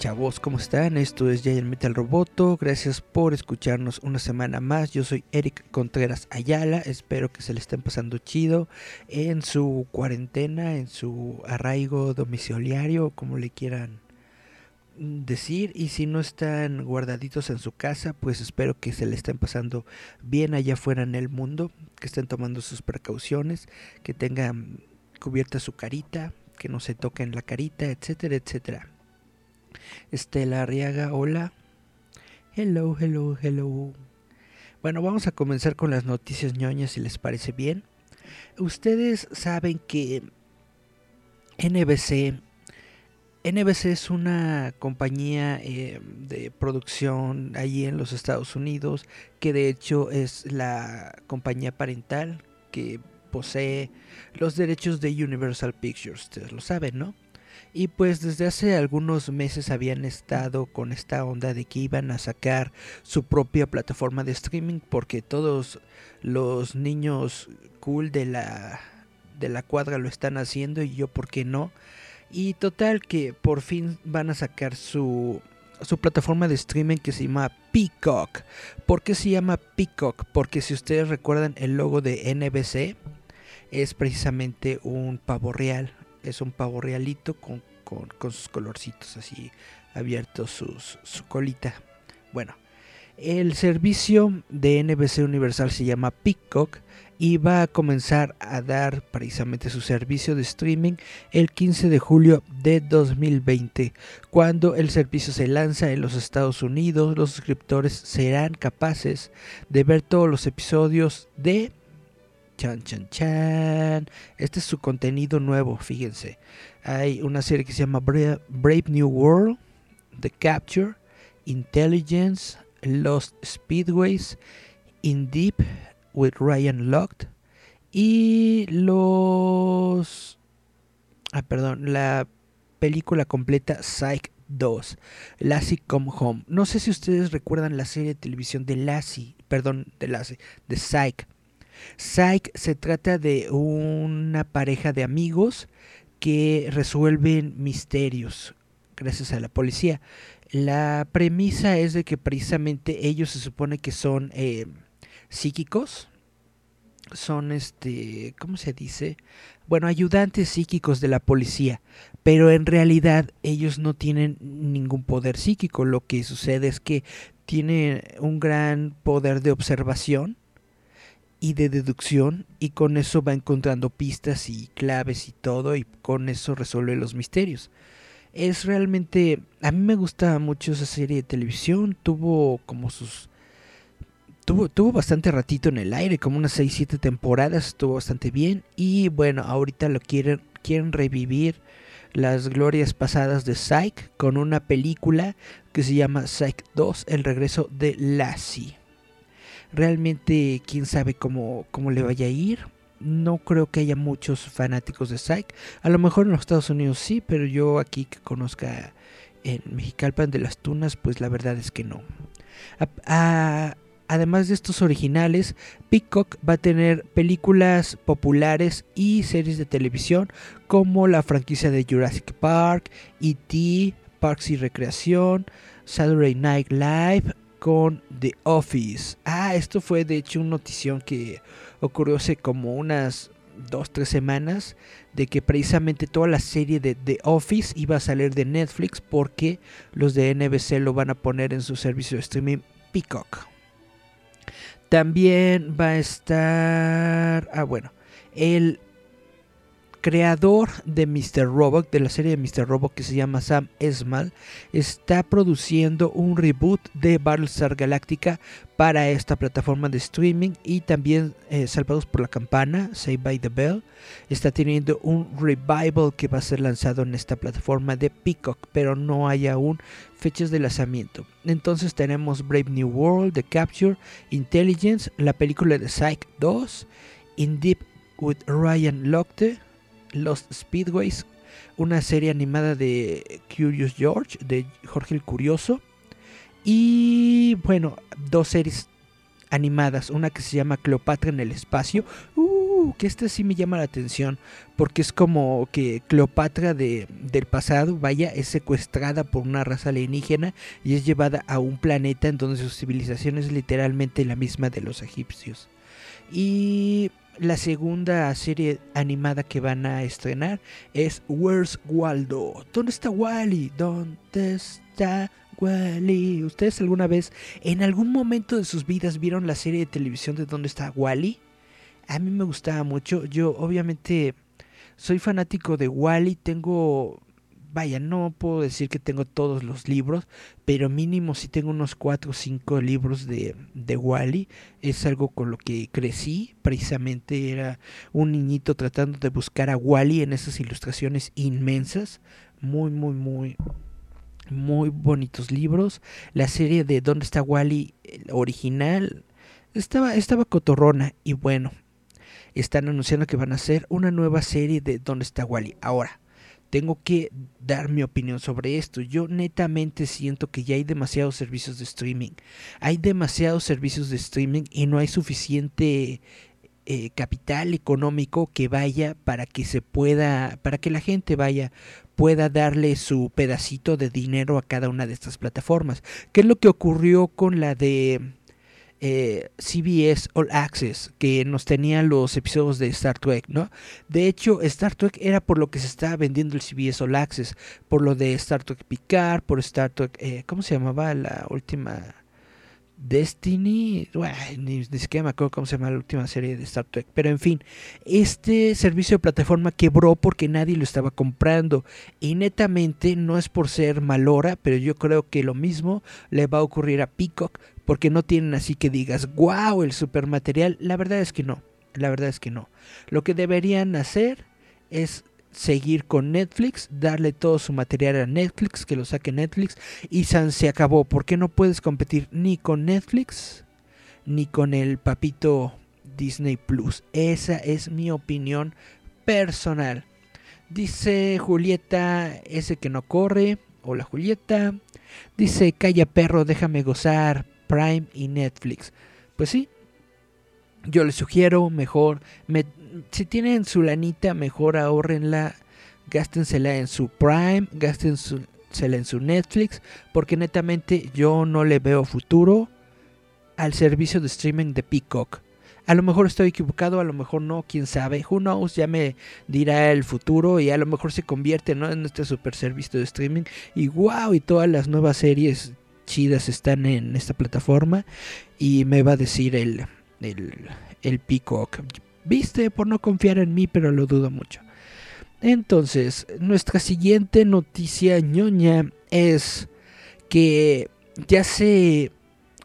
Chavos, ¿cómo están? Esto es Giant Metal Roboto, gracias por escucharnos una semana más. Yo soy Eric Contreras Ayala, espero que se le estén pasando chido en su cuarentena, en su arraigo domiciliario, como le quieran decir. Y si no están guardaditos en su casa, pues espero que se le estén pasando bien allá afuera en el mundo, que estén tomando sus precauciones, que tengan cubierta su carita, que no se toquen la carita, etcétera, etcétera. Estela Arriaga, hola. Hello, hello, hello. Bueno, vamos a comenzar con las noticias ñoñas si les parece bien. Ustedes saben que NBC NBC es una compañía eh, de producción allí en los Estados Unidos que de hecho es la compañía parental que posee los derechos de Universal Pictures, ustedes lo saben, ¿no? Y pues desde hace algunos meses habían estado con esta onda de que iban a sacar su propia plataforma de streaming porque todos los niños cool de la de la cuadra lo están haciendo y yo por qué no. Y total que por fin van a sacar su su plataforma de streaming que se llama Peacock. ¿Por qué se llama Peacock? Porque si ustedes recuerdan el logo de NBC es precisamente un pavo real es un pavo realito con, sus colorcitos así abiertos, su colita. Bueno, el servicio de NBC Universal se llama Peacock y va a comenzar a dar precisamente su servicio de streaming el 15 de julio de 2020. Cuando el servicio se lanza en los Estados Unidos, los suscriptores serán capaces de ver todos los episodios de Chan, chan, chan. Este es su contenido nuevo, fíjense. Hay una serie que se llama Brave New World, The Capture, Intelligence, Lost Speedways, In Deep with Ryan Locked y los... Ah, perdón, la película completa Psych 2, Lassie Come Home. No sé si ustedes recuerdan la serie de televisión de Lassie, perdón, de Lassie, de Psych. Psych se trata de una pareja de amigos que resuelven misterios gracias a la policía. La premisa es de que precisamente ellos se supone que son eh, psíquicos, son este, ¿cómo se dice? Bueno, ayudantes psíquicos de la policía, pero en realidad ellos no tienen ningún poder psíquico. Lo que sucede es que tienen un gran poder de observación y de deducción y con eso va encontrando pistas y claves y todo y con eso resuelve los misterios. Es realmente, a mí me gusta mucho esa serie de televisión, tuvo como sus... Tuvo, tuvo bastante ratito en el aire, como unas 6-7 temporadas, estuvo bastante bien y bueno, ahorita lo quieren, quieren revivir las glorias pasadas de Psych con una película que se llama Psych 2, el regreso de Lassie. Realmente quién sabe cómo, cómo le vaya a ir. No creo que haya muchos fanáticos de Psych. A lo mejor en los Estados Unidos sí, pero yo aquí que conozca en Mexicalpan de las Tunas, pues la verdad es que no. además de estos originales, Peacock va a tener películas populares y series de televisión como la franquicia de Jurassic Park, E.T., Parks y Recreación, Saturday Night Live, con The Office. Ah, esto fue de hecho una notición que ocurrió hace como unas dos, tres semanas de que precisamente toda la serie de The Office iba a salir de Netflix porque los de NBC lo van a poner en su servicio de streaming Peacock. También va a estar, ah bueno, el creador de Mr. Robot, de la serie de Mr. Robot que se llama Sam Esmal, está produciendo un reboot de Battlestar Galactica para esta plataforma de streaming y también eh, Salvados por la Campana, Save by the Bell, está teniendo un revival que va a ser lanzado en esta plataforma de Peacock, pero no hay aún fechas de lanzamiento. Entonces tenemos Brave New World, The Capture, Intelligence, la película de Psych 2, In Deep with Ryan Lochte, Lost Speedways, una serie animada de Curious George, de Jorge el Curioso, y bueno, dos series animadas, una que se llama Cleopatra en el espacio, uh, que esta sí me llama la atención, porque es como que Cleopatra de, del pasado, vaya, es secuestrada por una raza alienígena y es llevada a un planeta en donde su civilización es literalmente la misma de los egipcios. Y la segunda serie animada que van a estrenar es Where's Waldo? ¿Dónde está Wally? ¿Dónde está Wally? ¿Ustedes alguna vez, en algún momento de sus vidas, vieron la serie de televisión de ¿Dónde está Wally? A mí me gustaba mucho. Yo, obviamente, soy fanático de Wally. Tengo vaya, no puedo decir que tengo todos los libros, pero mínimo sí tengo unos 4 o 5 libros de, de Wally. Es algo con lo que crecí, precisamente era un niñito tratando de buscar a Wally en esas ilustraciones inmensas. Muy, muy, muy, muy bonitos libros. La serie de ¿Dónde está Wally? original estaba, estaba cotorrona y bueno. Están anunciando que van a hacer una nueva serie de ¿Dónde está Wally? Ahora, tengo que dar mi opinión sobre esto. Yo netamente siento que ya hay demasiados servicios de streaming. Hay demasiados servicios de streaming y no hay suficiente eh, capital económico que vaya para que se pueda, para que la gente vaya pueda darle su pedacito de dinero a cada una de estas plataformas. ¿Qué es lo que ocurrió con la de eh, CBS All Access que nos tenía los episodios de Star Trek, ¿no? De hecho, Star Trek era por lo que se estaba vendiendo el CBS All Access, por lo de Star Trek Picard, por Star Trek, eh, ¿cómo se llamaba la última? Destiny, ni, siquiera me acuerdo cómo se llama la última serie de Star Trek, pero en fin, este servicio de plataforma quebró porque nadie lo estaba comprando y netamente no es por ser malora, pero yo creo que lo mismo le va a ocurrir a Peacock porque no tienen así que digas, wow, el super material, la verdad es que no, la verdad es que no. Lo que deberían hacer es seguir con Netflix, darle todo su material a Netflix, que lo saque Netflix y San se acabó. porque no puedes competir ni con Netflix ni con el papito Disney Plus? Esa es mi opinión personal. Dice Julieta, ese que no corre. Hola Julieta. Dice, calla perro, déjame gozar Prime y Netflix. Pues sí, yo les sugiero mejor, si tienen su lanita, mejor ahorrenla, gástensela en su Prime, gástensela en su Netflix, porque netamente yo no le veo futuro al servicio de streaming de Peacock. A lo mejor estoy equivocado, a lo mejor no, quién sabe. Who knows, ya me dirá el futuro y a lo mejor se convierte en este super servicio de streaming. Y wow, y todas las nuevas series chidas están en esta plataforma. Y me va a decir el, el, el Peacock. Viste, por no confiar en mí, pero lo dudo mucho. Entonces, nuestra siguiente noticia ñoña es que ya se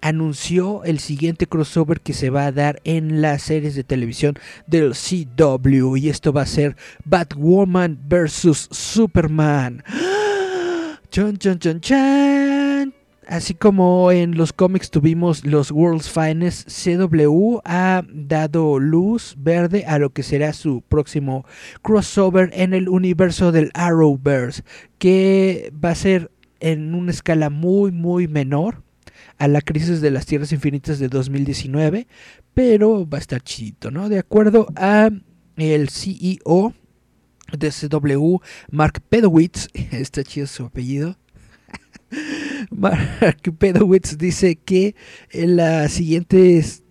anunció el siguiente crossover que se va a dar en las series de televisión del CW y esto va a ser Batwoman vs Superman. Chan, chan, chan, chan. Así como en los cómics tuvimos los World's Finest, CW ha dado luz verde a lo que será su próximo crossover en el universo del Arrowverse, que va a ser en una escala muy muy menor a la crisis de las Tierras Infinitas de 2019, pero va a estar chidito, ¿no? De acuerdo a el CEO de CW, Mark Pedowitz, está chido su apellido, Mark Pedowitz dice que en las siguientes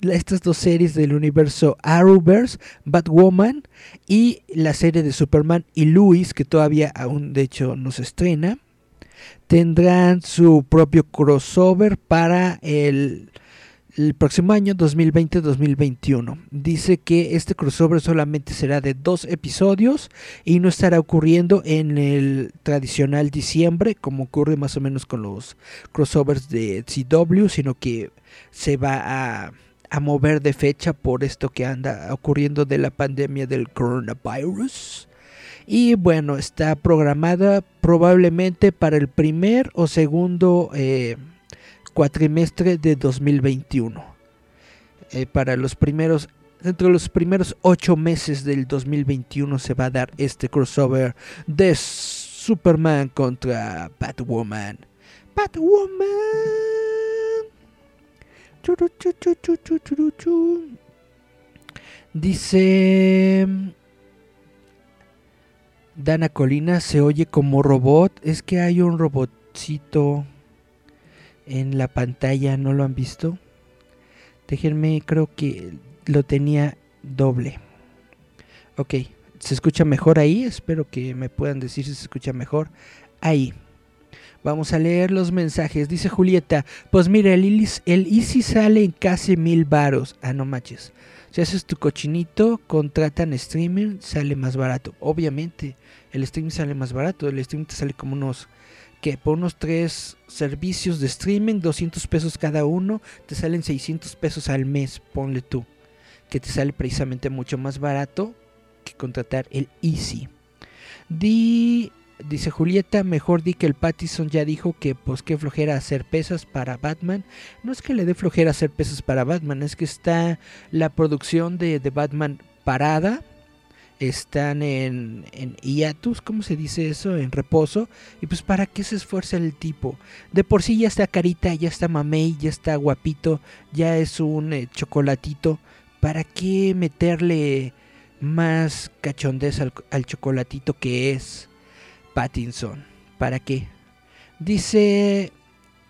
estas dos series del universo Arrowverse, Batwoman y la serie de Superman y Luis, que todavía aún de hecho no se estrena, tendrán su propio crossover para el el próximo año 2020-2021. Dice que este crossover solamente será de dos episodios y no estará ocurriendo en el tradicional diciembre como ocurre más o menos con los crossovers de CW, sino que se va a, mover de fecha por esto que anda ocurriendo de la pandemia del coronavirus. Y bueno, está programada probablemente para el primer o segundo... Eh, cuatrimestre de 2021. Eh, para los primeros, dentro de los primeros ocho meses del 2021 se va a dar este crossover de Superman contra Batwoman. Batwoman. Dice Dana Colina se oye como robot. Es que hay un robotcito en la pantalla, ¿no lo han visto? Déjenme, creo que lo tenía doble. Ok, ¿se escucha mejor ahí? Espero que me puedan decir si se escucha mejor. Ahí. Vamos a leer los mensajes. Dice Julieta, pues mira, el, el Easy sale en casi mil varos. Ah, no manches. Si haces tu cochinito, contratan streaming, sale más barato. Obviamente, el streaming sale más barato. El streaming te sale como unos que por unos tres servicios de streaming, 200 pesos cada uno, te salen 600 pesos al mes, ponle tú, que te sale precisamente mucho más barato que contratar el Easy. Di, dice Julieta, mejor di que el Pattison ya dijo que pues qué flojera hacer pesas para Batman. No es que le dé flojera hacer pesas para Batman, es que está la producción de, de Batman parada están en, en hiatus, ¿cómo se dice eso? En reposo. Y pues para qué se esfuerza el tipo. De por sí ya está carita, ya está mamey, ya está guapito, ya es un eh, chocolatito. ¿Para qué meterle más cachondez al, al chocolatito que es Pattinson? ¿Para qué? Dice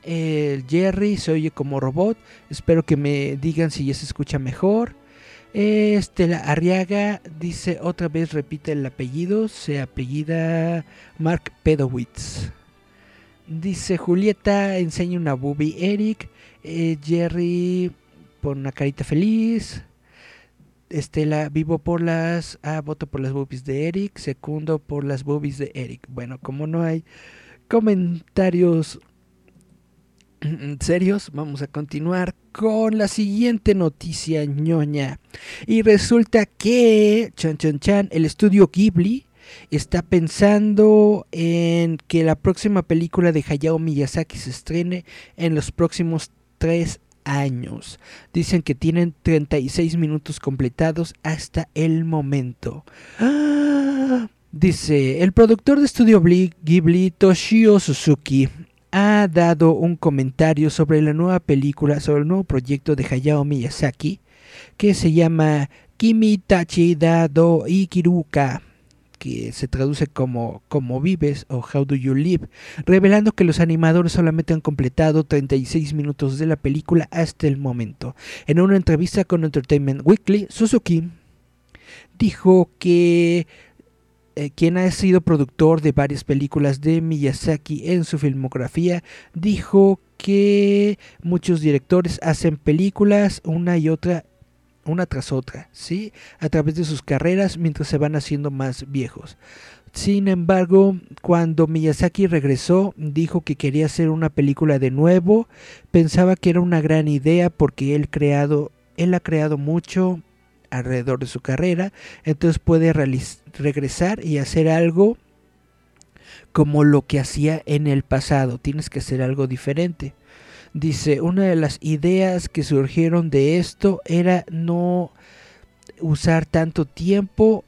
el Jerry, se oye como robot. Espero que me digan si ya se escucha mejor. Estela Arriaga dice otra vez, repite el apellido, se apellida Mark Pedowitz. Dice Julieta, enseña una boobie Eric. Eh, Jerry pone una carita feliz. Estela, vivo por las. Ah, voto por las boobies de Eric. Segundo por las boobies de Eric. Bueno, como no hay comentarios serios, vamos a continuar con la siguiente noticia ñoña. Y resulta que, chan chan chan, el estudio Ghibli está pensando en que la próxima película de Hayao Miyazaki se estrene en los próximos tres años. Dicen que tienen 36 minutos completados hasta el momento. ¡Ah! Dice, el productor de estudio Ghibli, Toshio Suzuki, ha dado un comentario sobre la nueva película, sobre el nuevo proyecto de Hayao Miyazaki, que se llama Kimi Tachi Dado Ikiruka, que se traduce como Cómo vives o How do you live, revelando que los animadores solamente han completado 36 minutos de la película hasta el momento. En una entrevista con Entertainment Weekly, Suzuki dijo que eh, quien ha sido productor de varias películas de Miyazaki en su filmografía, dijo que muchos directores hacen películas una y otra una tras otra, ¿sí? A través de sus carreras mientras se van haciendo más viejos. Sin embargo, cuando Miyazaki regresó, dijo que quería hacer una película de nuevo, pensaba que era una gran idea porque él él ha creado mucho alrededor de su carrera, entonces puede regresar y hacer algo como lo que hacía en el pasado, tienes que hacer algo diferente. Dice, una de las ideas que surgieron de esto era no usar tanto tiempo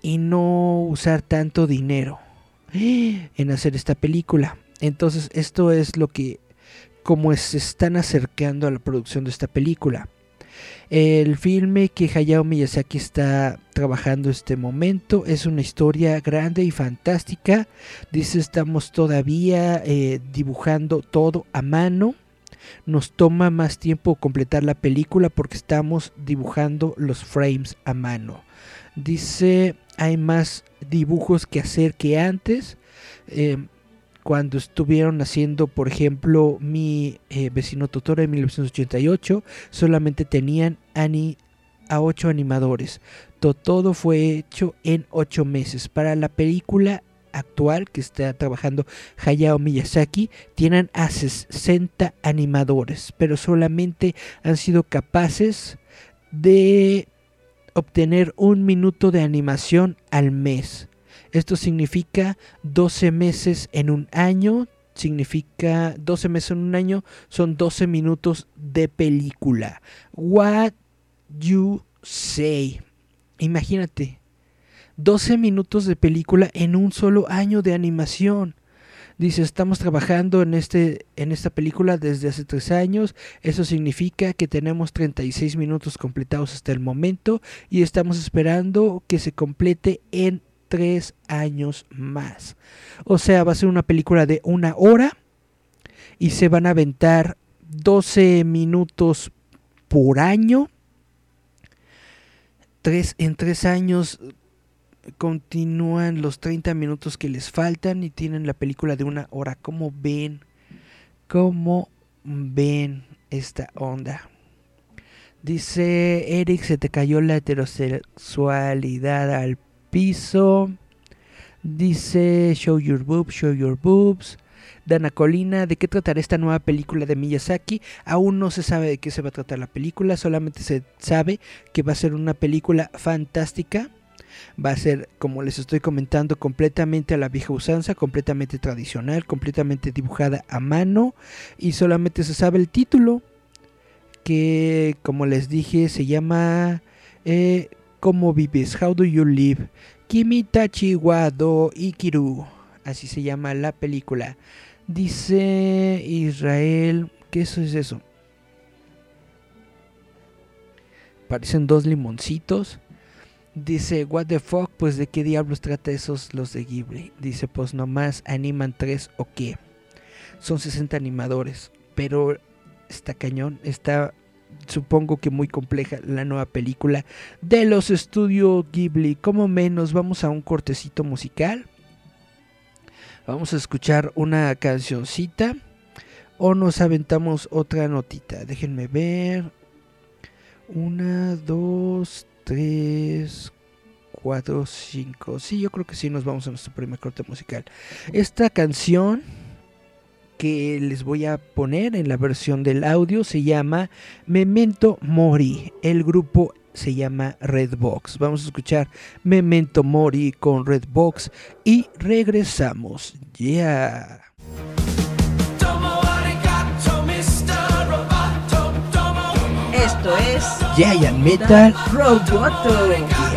y no usar tanto dinero en hacer esta película. Entonces esto es lo que, como se están acercando a la producción de esta película. El filme que Hayao Miyazaki está trabajando este momento es una historia grande y fantástica. Dice, estamos todavía eh, dibujando todo a mano. Nos toma más tiempo completar la película porque estamos dibujando los frames a mano. Dice, hay más dibujos que hacer que antes. Eh, cuando estuvieron haciendo, por ejemplo, mi eh, vecino Totoro en 1988, solamente tenían a 8 animadores. Todo fue hecho en 8 meses. Para la película actual que está trabajando Hayao Miyazaki, tienen a 60 animadores, pero solamente han sido capaces de obtener un minuto de animación al mes. Esto significa 12 meses en un año, significa 12 meses en un año, son 12 minutos de película. What you say? Imagínate, 12 minutos de película en un solo año de animación. Dice, estamos trabajando en, este, en esta película desde hace tres años. Eso significa que tenemos 36 minutos completados hasta el momento y estamos esperando que se complete en tres años más. O sea, va a ser una película de una hora y se van a aventar 12 minutos por año. Tres, en tres años continúan los 30 minutos que les faltan y tienen la película de una hora. ¿Cómo ven? ¿Cómo ven esta onda? Dice Eric, se te cayó la heterosexualidad al piso. Dice Show Your Boobs, Show Your Boobs. Dana Colina, ¿de qué tratará esta nueva película de Miyazaki? Aún no se sabe de qué se va a tratar la película, solamente se sabe que va a ser una película fantástica va a ser, como les estoy comentando, completamente a la vieja usanza, completamente tradicional, completamente dibujada a mano y solamente se sabe el título que, como les dije, se llama eh, ¿Cómo vives? How do you live? Kimitachi Wado Ikiru. Así se llama la película. Dice Israel, ¿qué eso es eso? Parecen dos limoncitos. Dice, what the fuck, pues de qué diablos trata esos los de Ghibli. Dice, pues nomás animan tres o qué. Son 60 animadores, pero está cañón, está supongo que muy compleja la nueva película de los estudios Ghibli. Como menos, vamos a un cortecito musical. Vamos a escuchar una cancioncita o nos aventamos otra notita. Déjenme ver. Una, dos, 3, 4, 5. Sí, yo creo que sí nos vamos a nuestro primer corte musical. Esta canción que les voy a poner en la versión del audio se llama Memento Mori. El grupo se llama Redbox. Vamos a escuchar Memento Mori con Redbox y regresamos. Ya. Esto es Giant Metal Roboto.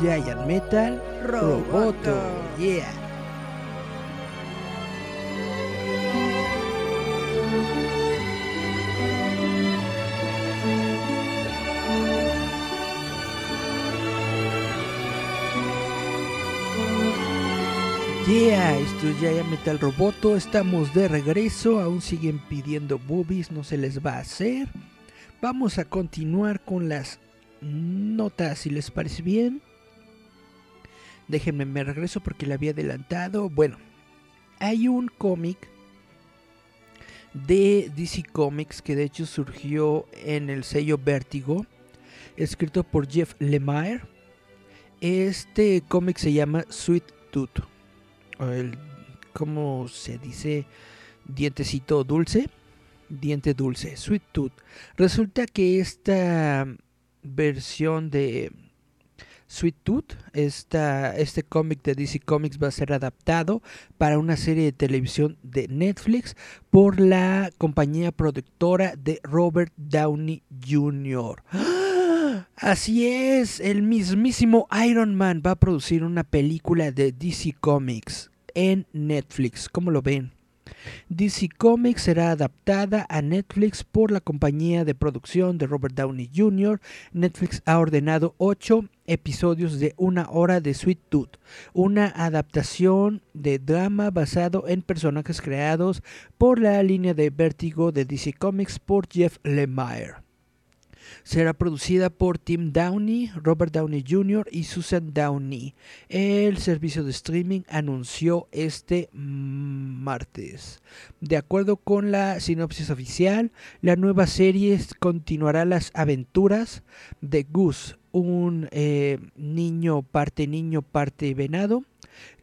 Giant Metal Roboto. Roboto. Yeah. Yeah, esto es Giant Metal Roboto, estamos de regreso, aún siguen pidiendo boobies, no se les va a hacer. Vamos a continuar con las notas, si les parece bien. Déjenme, me regreso porque la había adelantado. Bueno, hay un cómic de DC Comics que de hecho surgió en el sello Vértigo, escrito por Jeff Lemire. Este cómic se llama Sweet Tooth, el, ¿cómo se dice? Dientecito dulce, diente dulce, Sweet Tooth. Resulta que esta versión de Sweet Tooth, esta, este cómic de DC Comics va a ser adaptado para una serie de televisión de Netflix por la compañía productora de Robert Downey Jr. ¡Ah! Así es, el mismísimo Iron Man va a producir una película de DC Comics en Netflix. ¿Cómo lo ven? DC Comics será adaptada a Netflix por la compañía de producción de Robert Downey Jr. Netflix ha ordenado 8 episodios de una hora de Sweet Tooth, una adaptación de drama basado en personajes creados por la línea de vértigo de DC Comics por Jeff Lemire. Será producida por Tim Downey, Robert Downey Jr. y Susan Downey. El servicio de streaming anunció este martes. De acuerdo con la sinopsis oficial, la nueva serie continuará las aventuras de Gus, un eh, niño parte niño parte venado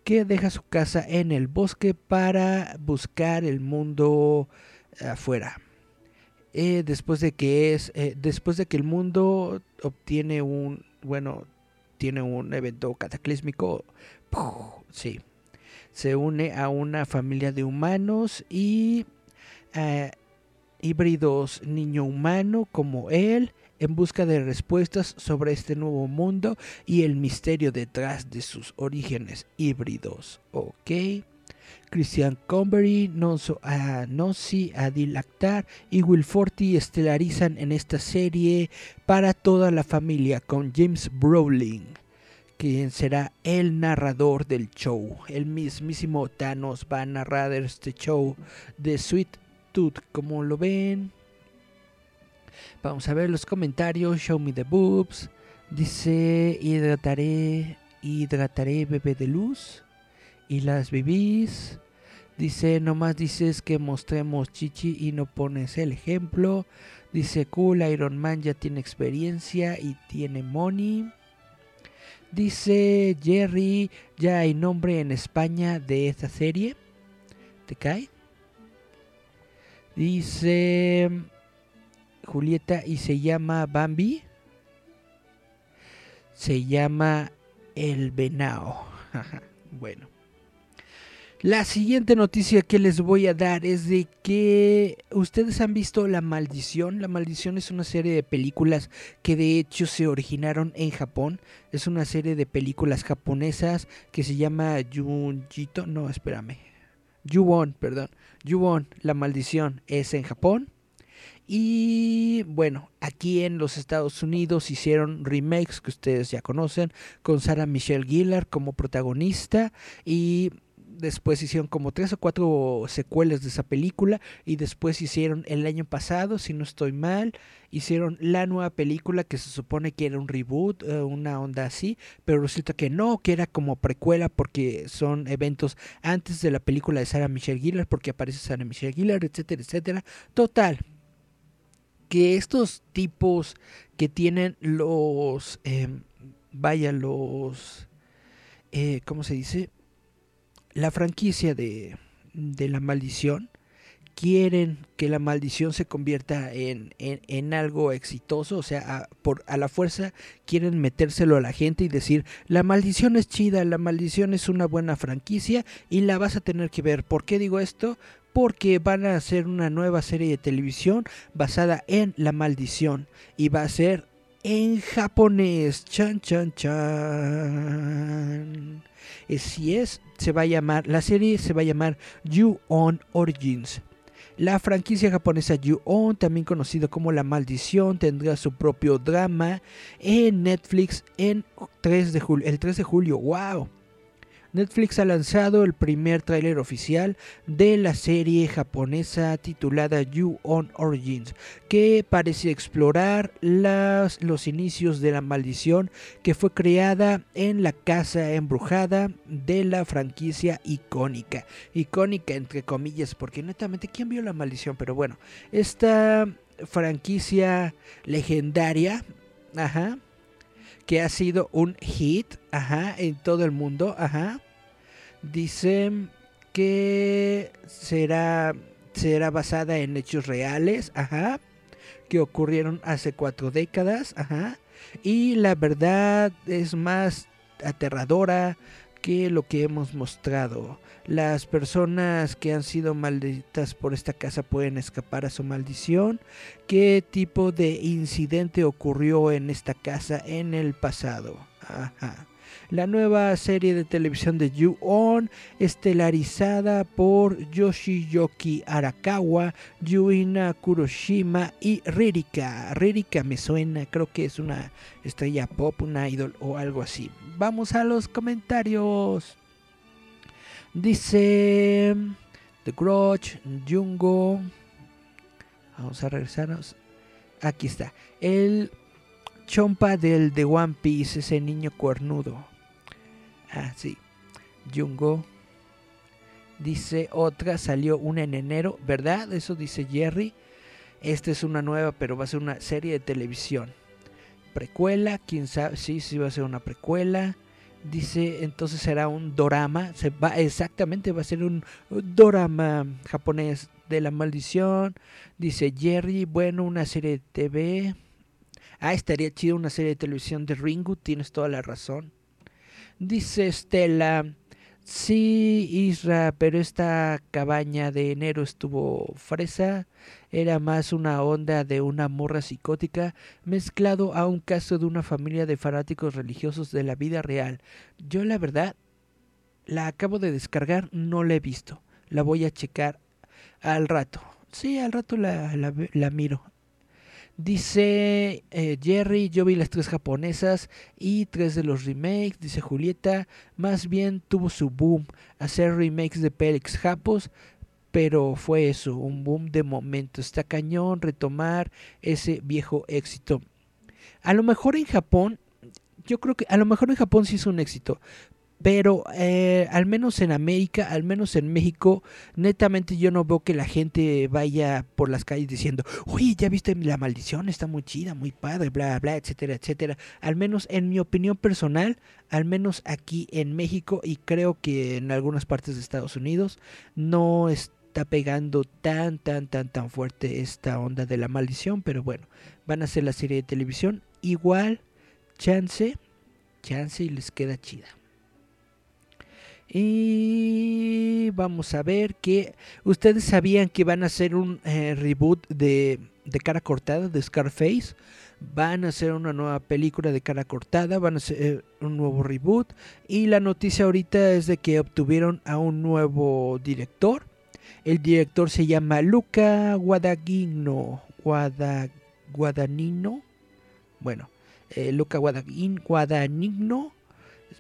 que deja su casa en el bosque para buscar el mundo afuera. Eh, después de que es eh, después de que el mundo obtiene un bueno tiene un evento cataclísmico sí se une a una familia de humanos y híbridos niño humano como él en busca de respuestas sobre este nuevo mundo y el misterio detrás de sus orígenes híbridos ok Christian Convery, Nonso a Nossi, Adil Akhtar y Will Forty estelarizan en esta serie para toda la familia con James Brolin, quien será el narrador del show. El mismísimo Thanos va a narrar este show de Sweet Tooth, como lo ven. Vamos a ver los comentarios. Show me the boobs. Dice hidrataré, hidrataré bebé de luz y las vivís. Dice, nomás dices que mostremos chichi y no pones el ejemplo. Dice, cool, Iron Man ya tiene experiencia y tiene money. Dice Jerry, ya hay nombre en España de esta serie. ¿Te cae? Dice Julieta, ¿y se llama Bambi? Se llama El Venao. bueno. La siguiente noticia que les voy a dar es de que ustedes han visto La Maldición. La Maldición es una serie de películas que de hecho se originaron en Japón. Es una serie de películas japonesas que se llama Junjito. No, espérame. Yuwon, perdón. Yuwon, La Maldición es en Japón. Y bueno, aquí en los Estados Unidos hicieron remakes que ustedes ya conocen con Sarah Michelle Gellar como protagonista y después hicieron como tres o cuatro secuelas de esa película y después hicieron el año pasado, si no estoy mal, hicieron la nueva película que se supone que era un reboot, eh, una onda así, pero resulta que no, que era como precuela porque son eventos antes de la película de Sarah Michelle Gellar, porque aparece Sarah Michelle Gellar, etcétera, etcétera. Total, que estos tipos que tienen los, eh, vaya, los, eh, ¿cómo se dice? la franquicia de, de la maldición quieren que la maldición se convierta en, en, en algo exitoso, o sea, por, a la fuerza quieren metérselo a la gente y decir, la maldición es chida, la maldición es una buena franquicia y la vas a tener que ver. ¿Por qué digo esto? Porque van a hacer una nueva serie de televisión basada en la maldición y va a ser en japonés. Chan, chan, chan. Si es, se va a llamar, la serie se va a llamar You On Origins. La franquicia japonesa Ju-On, también conocido como La Maldición, tendrá su propio drama en Netflix en 3 de el 3 de julio. ¡Wow! Netflix ha lanzado el primer tráiler oficial de la serie japonesa titulada You on Origins, que parece explorar los inicios de la maldición que fue creada en la casa embrujada de la franquicia icónica. Icónica entre comillas, porque netamente, ¿quién vio la maldición? Pero bueno, esta franquicia legendaria, ajá, que ha sido un hit, ajá, en todo el mundo, ajá. Que será, será basada en hechos reales, ajá, que ocurrieron hace cuatro décadas, ajá. Y la verdad es más aterradora que lo que hemos mostrado. Las personas que han sido malditas por esta casa pueden escapar a su maldición. ¿Qué tipo de incidente ocurrió en esta casa en el pasado? Ajá. La nueva serie de televisión de You-On, estelarizada por Yoshiyuki Arakawa, Yuina Kuroshima y Ririka. Ririka me suena, creo que es una estrella pop, una idol o algo así. Vamos a los comentarios. Dice The Grudge, Jungo. Vamos a regresarnos. Aquí está. El chompa del de One Piece, ese niño cuernudo. Ah, sí. Jungo. Dice otra, salió una en enero, ¿verdad? Eso dice Jerry. Esta es una nueva, pero va a ser una serie de televisión. Precuela, quién sabe, sí, sí va a ser una precuela. Dice, entonces será un dorama. Se va, exactamente, va a ser un dorama japonés de la maldición. Dice Jerry, bueno, una serie de TV. Ah, estaría chido una serie de televisión de Ringu, tienes toda la razón. Dice Estela, sí, Isra, pero esta cabaña de enero estuvo fresa. Era más una onda de una morra psicótica mezclado a un caso de una familia de fanáticos religiosos de la vida real. Yo la verdad la acabo de descargar, no la he visto. La voy a checar al rato. Sí, al rato la, la, la miro. Dice eh, Jerry, yo vi las tres japonesas y tres de los remakes. Dice Julieta, más bien tuvo su boom hacer remakes de Pelix Japos, pero fue eso, un boom de momento. Está cañón retomar ese viejo éxito. A lo mejor en Japón, yo creo que a lo mejor en Japón sí es un éxito, pero eh, al menos en América, al menos en México, netamente yo no veo que la gente vaya por las calles diciendo, oye, ya viste la maldición, está muy chida, muy padre, bla, bla, etcétera, etcétera. Al menos en mi opinión personal, al menos aquí en México y creo que en algunas partes de Estados Unidos, no está pegando tan, tan, tan, tan fuerte esta onda de la maldición, pero bueno, van a hacer la serie de televisión, igual, chance, chance y les queda chida. Y vamos a ver que ustedes sabían que van a hacer un eh, reboot de, de, cara cortada de Scarface. Van a hacer una nueva película de cara cortada, van a hacer eh, un nuevo reboot. Y la noticia ahorita es de que obtuvieron a un nuevo director. El director se llama Luca Guadagnino. Bueno, eh, Luca Guadagnino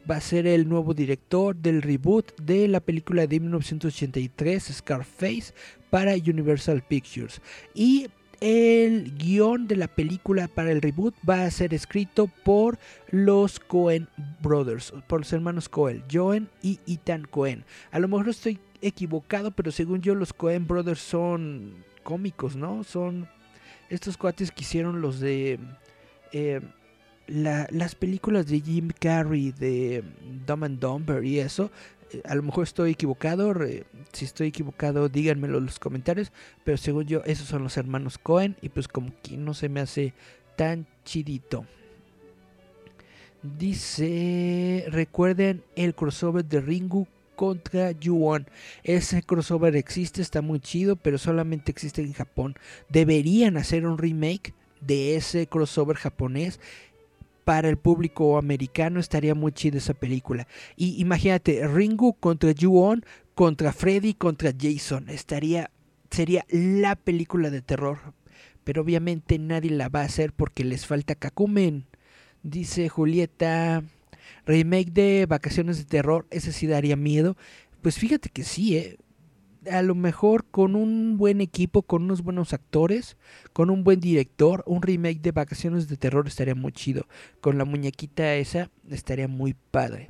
va a ser el nuevo director del reboot de la película de 1983 Scarface para Universal Pictures. Y el guion de la película para el reboot va a ser escrito por los Cohen Brothers, por los hermanos Cohen, Joen y Ethan Cohen. A lo mejor estoy equivocado, pero según yo los Cohen Brothers son cómicos, ¿no? Son estos cuates que hicieron los de... Eh, las películas de Jim Carrey, de Dumb and Dumber y eso, eh, a lo mejor estoy equivocado, si estoy equivocado díganmelo en los comentarios, pero según yo esos son los hermanos Cohen y pues como que no se me hace tan chidito. Dice, recuerden el crossover de Ringu contra Yuon. Ese crossover existe, está muy chido, pero solamente existe en Japón. Deberían hacer un remake de ese crossover japonés para el público americano estaría muy chida esa película. Y imagínate, Ringu contra Ju-On, contra Freddy, contra Jason. Estaría, sería la película de terror. Pero obviamente nadie la va a hacer porque les falta Kakumen. Dice Julieta, remake de Vacaciones de Terror, ese sí daría miedo. Pues fíjate que sí, ¿eh? A lo mejor con un buen equipo, con unos buenos actores, con un buen director, un remake de Vacaciones de Terror estaría muy chido. Con la muñequita esa estaría muy padre.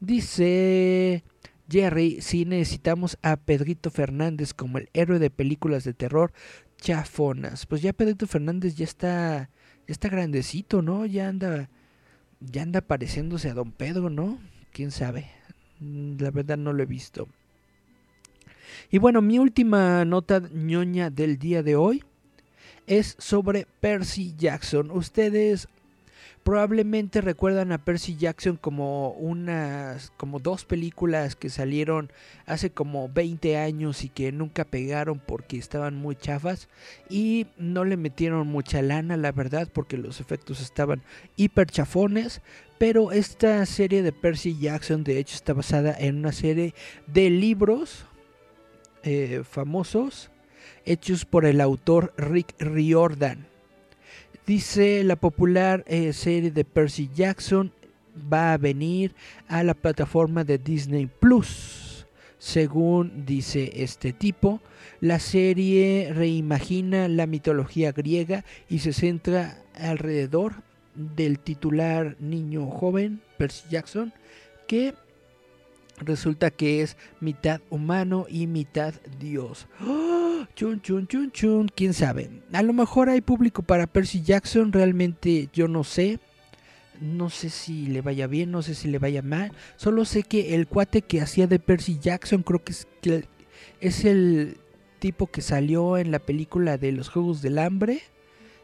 Dice Jerry, si necesitamos a Pedrito Fernández como el héroe de películas de terror chafonas. Pues ya Pedrito Fernández ya está ya está grandecito, ¿no? Ya anda ya anda pareciéndose a Don Pedro, ¿no? ¿Quién sabe? Mm, la verdad no lo he visto. Y bueno, mi última nota ñoña del día de hoy es sobre Percy Jackson. Ustedes probablemente recuerdan a Percy Jackson como unas como dos películas que salieron hace como 20 años y que nunca pegaron porque estaban muy chafas y no le metieron mucha lana, la verdad, porque los efectos estaban hiper chafones, pero esta serie de Percy Jackson de hecho está basada en una serie de libros eh, famosos hechos por el autor Rick Riordan. Dice la popular eh, serie de Percy Jackson va a venir a la plataforma de Disney Plus. Según dice este tipo, la serie reimagina la mitología griega y se centra alrededor del titular niño joven Percy Jackson que resulta que es mitad humano y mitad dios. ¡Oh! Chun, chun, chun, chun. ¿Quién sabe? A lo mejor hay público para Percy Jackson, realmente yo no sé. No sé si le vaya bien, no sé si le vaya mal. Solo sé que el cuate que hacía de Percy Jackson creo que es, que es el tipo que salió en la película de los Juegos del Hambre.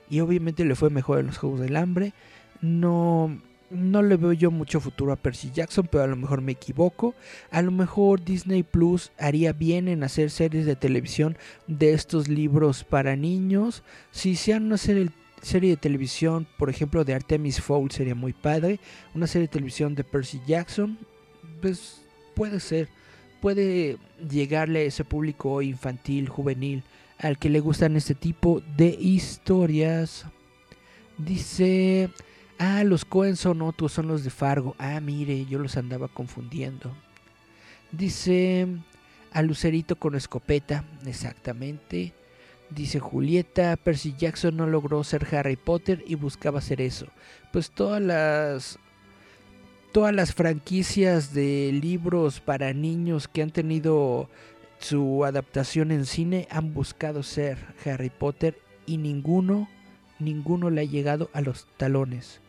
Y obviamente le fue mejor en los Juegos del Hambre. No, no le veo yo mucho futuro a Percy Jackson, pero a lo mejor me equivoco. A lo mejor Disney Plus haría bien en hacer series de televisión de estos libros para niños. Si sean una serie, serie de televisión, por ejemplo, de Artemis Fowl, sería muy padre. Una serie de televisión de Percy Jackson, pues puede ser. Puede llegarle a ese público infantil, juvenil, al que le gustan este tipo de historias. Dice Ah, los Cohen son otros, son los de Fargo. Ah, mire, yo los andaba confundiendo. Dice a Lucerito con escopeta, exactamente. Dice Julieta, Percy Jackson no logró ser Harry Potter y buscaba ser eso. Pues todas las todas las franquicias de libros para niños que han tenido su adaptación en cine han buscado ser Harry Potter y ninguno ninguno le ha llegado a los talones.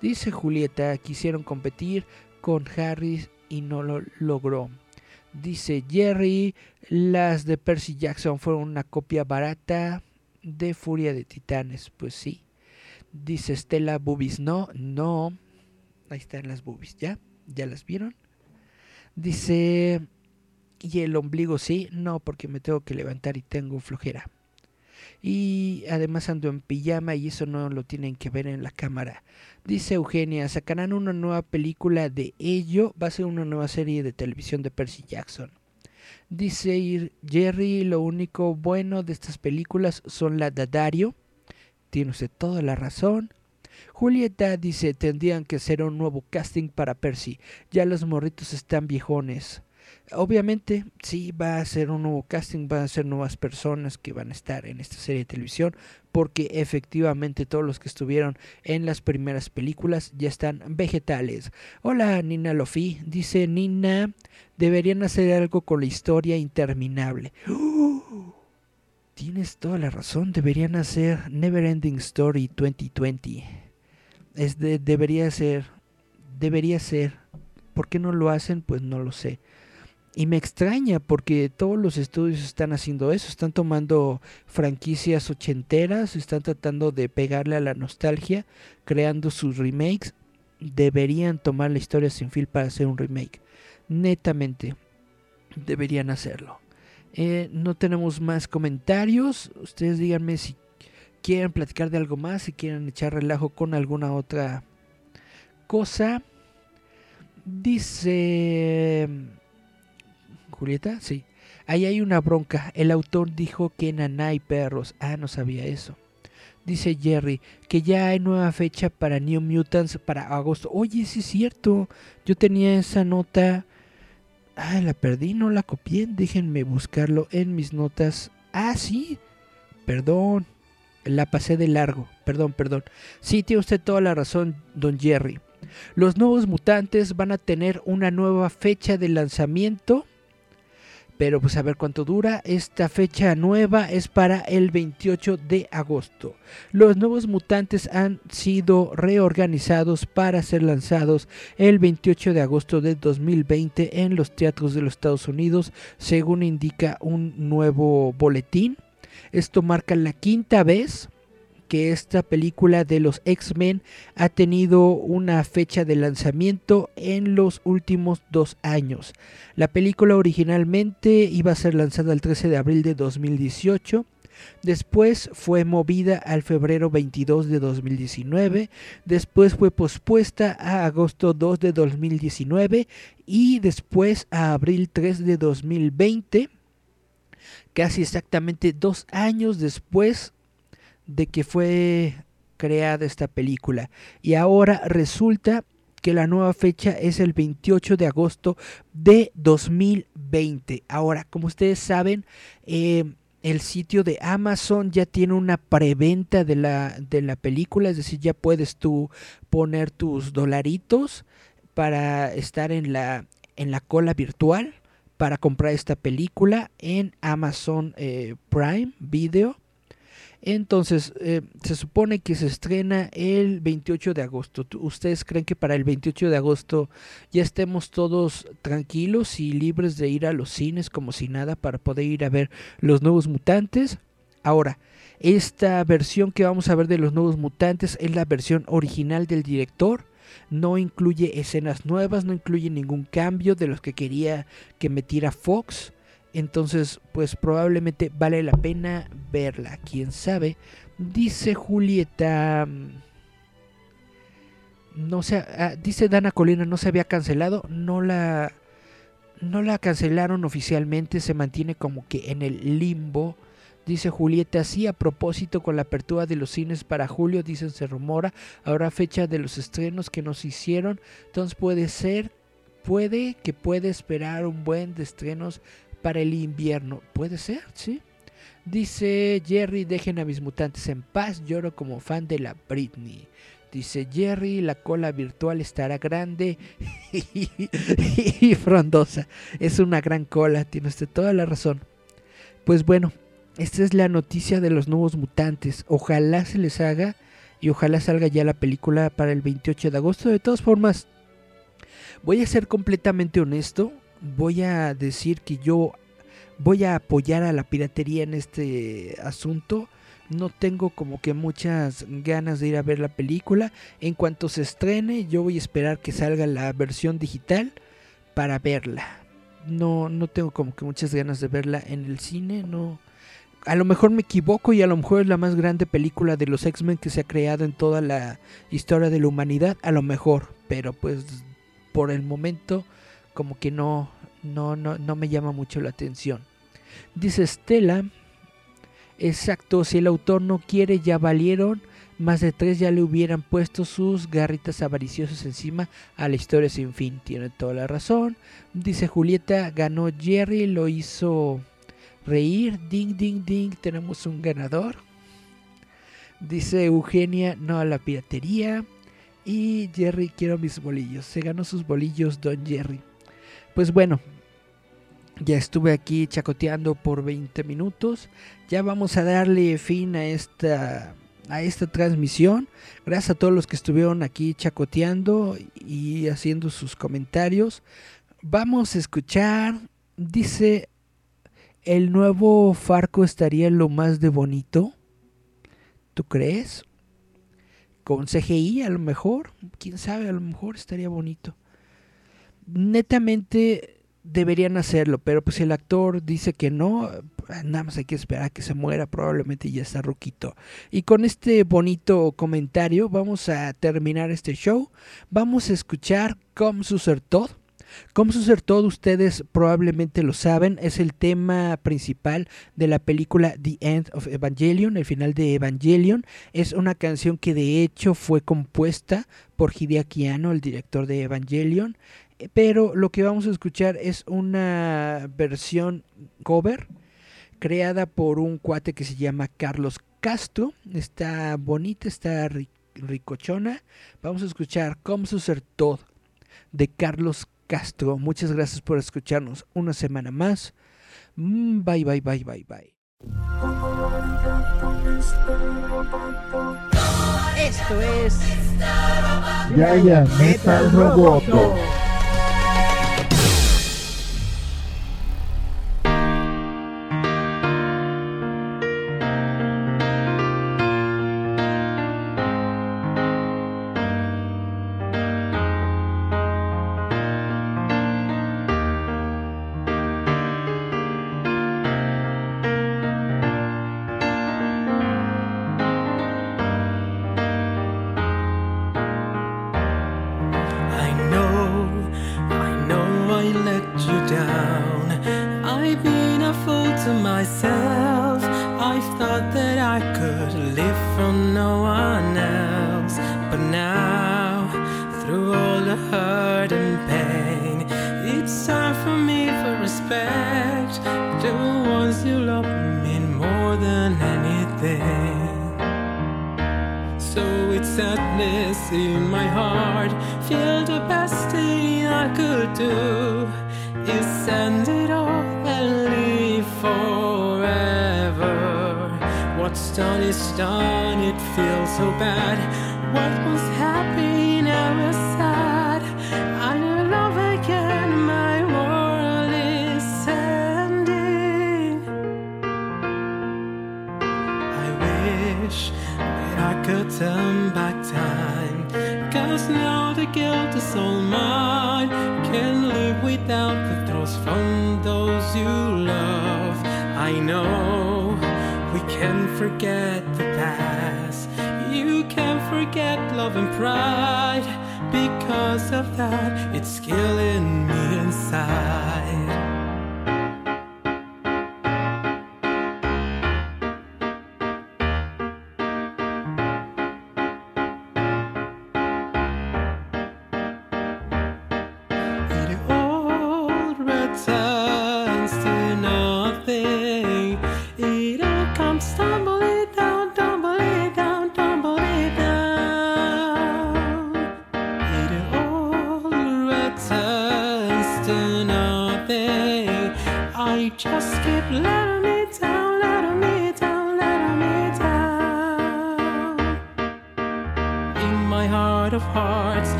Dice Julieta, quisieron competir con Harris y no lo logró. Dice Jerry, las de Percy Jackson fueron una copia barata de Furia de Titanes. Pues sí. Dice Stella, boobies no, no. Ahí están las boobies, ¿ya? ¿Ya las vieron? Dice, ¿y el ombligo sí? No, porque me tengo que levantar y tengo flojera. Y además ando en pijama y eso no lo tienen que ver en la cámara. Dice Eugenia, sacarán una nueva película de ello, va a ser una nueva serie de televisión de Percy Jackson. Dice Jerry, lo único bueno de estas películas son la de Dario. Tiene usted toda la razón. Julieta dice, tendrían que hacer un nuevo casting para Percy. Ya los morritos están viejones. Obviamente, sí, va a ser un nuevo casting, van a ser nuevas personas que van a estar en esta serie de televisión, porque efectivamente todos los que estuvieron en las primeras películas ya están vegetales. Hola, Nina Lofi, dice Nina, deberían hacer algo con la historia interminable. Tienes toda la razón, deberían hacer Neverending Story 2020. Es de, debería ser, debería ser. ¿Por qué no lo hacen? Pues no lo sé. Y me extraña porque todos los estudios están haciendo eso, están tomando franquicias ochenteras, están tratando de pegarle a la nostalgia, creando sus remakes. Deberían tomar la historia sin fil para hacer un remake. Netamente, deberían hacerlo. Eh, no tenemos más comentarios. Ustedes díganme si quieren platicar de algo más, si quieren echar relajo con alguna otra cosa. Dice Julieta, sí. Ahí hay una bronca. El autor dijo que en hay perros. Ah, no sabía eso. Dice Jerry que ya hay nueva fecha para New Mutants para agosto. Oye, sí es cierto. Yo tenía esa nota. Ah, la perdí, no la copié. Déjenme buscarlo en mis notas. Ah, sí. Perdón. La pasé de largo. Perdón, perdón. Sí, tiene usted toda la razón, don Jerry. Los nuevos mutantes van a tener una nueva fecha de lanzamiento. Pero pues a ver cuánto dura. Esta fecha nueva es para el 28 de agosto. Los nuevos mutantes han sido reorganizados para ser lanzados el 28 de agosto de 2020 en los teatros de los Estados Unidos, según indica un nuevo boletín. Esto marca la quinta vez que esta película de los X-Men ha tenido una fecha de lanzamiento en los últimos dos años. La película originalmente iba a ser lanzada el 13 de abril de 2018. Después fue movida al febrero 22 de 2019, después fue pospuesta a agosto 2 de 2019 y después a abril 3 de 2020, casi exactamente dos años después de que fue creada esta película. Y ahora resulta que la nueva fecha es el 28 de agosto de 2020. Ahora, como ustedes saben, eh, el sitio de Amazon ya tiene una preventa de la, de la película, es decir, ya puedes tú poner tus dolaritos para estar en la, en la cola virtual para comprar esta película en Amazon eh, Prime Video. Entonces, eh, se supone que se estrena el 28 de agosto. ¿Ustedes creen que para el 28 de agosto ya estemos todos tranquilos y libres de ir a los cines como si nada para poder ir a ver los nuevos mutantes? Ahora, esta versión que vamos a ver de los nuevos mutantes es la versión original del director. No incluye escenas nuevas, no incluye ningún cambio de los que quería que metiera Fox. Entonces, pues probablemente vale la pena verla, quién sabe. Dice Julieta. Mm, no sé, ah, dice Dana Colina, no se había cancelado, no la no la cancelaron oficialmente, se mantiene como que en el limbo. Dice Julieta, sí, a propósito con la apertura de los cines para julio, dicen se rumora, ahora fecha de los estrenos que nos hicieron, entonces puede ser, puede que puede esperar un buen de estrenos para el invierno. Puede ser, sí. Dice Jerry, dejen a mis mutantes en paz, lloro como fan de la Britney. Dice Jerry, la cola virtual estará grande y, frondosa. Es una gran cola, tiene usted toda la razón. Pues bueno, esta es la noticia de los nuevos mutantes. Ojalá se les haga y ojalá salga ya la película para el 28 de agosto. De todas formas, voy a ser completamente honesto voy a decir que yo voy a apoyar a la piratería en este asunto. No tengo como que muchas ganas de ir a ver la película. En cuanto se estrene, yo voy a esperar que salga la versión digital para verla. No, no tengo como que muchas ganas de verla en el cine. No. A lo mejor me equivoco y a lo mejor es la más grande película de los X-Men que se ha creado en toda la historia de la humanidad. A lo mejor. Pero pues por el momento como que no, no, no, no me llama mucho la atención. Dice Estela, exacto, si el autor no quiere ya valieron, más de tres ya le hubieran puesto sus garritas avariciosas encima a la historia sin fin. Tiene toda la razón. Dice Julieta, ganó Jerry, lo hizo reír. Ding, ding, ding, tenemos un ganador. Dice Eugenia, no a la piratería. Y Jerry, quiero mis bolillos. Se ganó sus bolillos, don Jerry. Pues bueno, ya estuve aquí chacoteando por 20 minutos. Ya vamos a darle fin a esta a esta transmisión. Gracias a todos los que estuvieron aquí chacoteando y haciendo sus comentarios. Vamos a escuchar. Dice, el nuevo Farco estaría lo más de bonito. ¿Tú crees? Con CGI a lo mejor. Quién sabe, a lo mejor estaría bonito netamente deberían hacerlo, pero pues el actor dice que no, nada más hay que esperar a que se muera, probablemente ya está ruquito. Y con este bonito comentario vamos a terminar este show. Vamos a escuchar Come Sucer Todo. Como Sucer Todo, ustedes probablemente lo saben, es el tema principal de la película The End of Evangelion, el final de Evangelion. Es una canción que de hecho fue compuesta por Hideaki Anno, el director de Evangelion pero lo que vamos a escuchar es una versión cover creada por un cuate que se llama Carlos Castro. Está bonita, está ricochona. Vamos a escuchar Como ser todo de Carlos Castro. Muchas gracias por escucharnos una semana más. Mm, bye, bye, bye, bye, bye. Esto es Yaya Metal Roboto.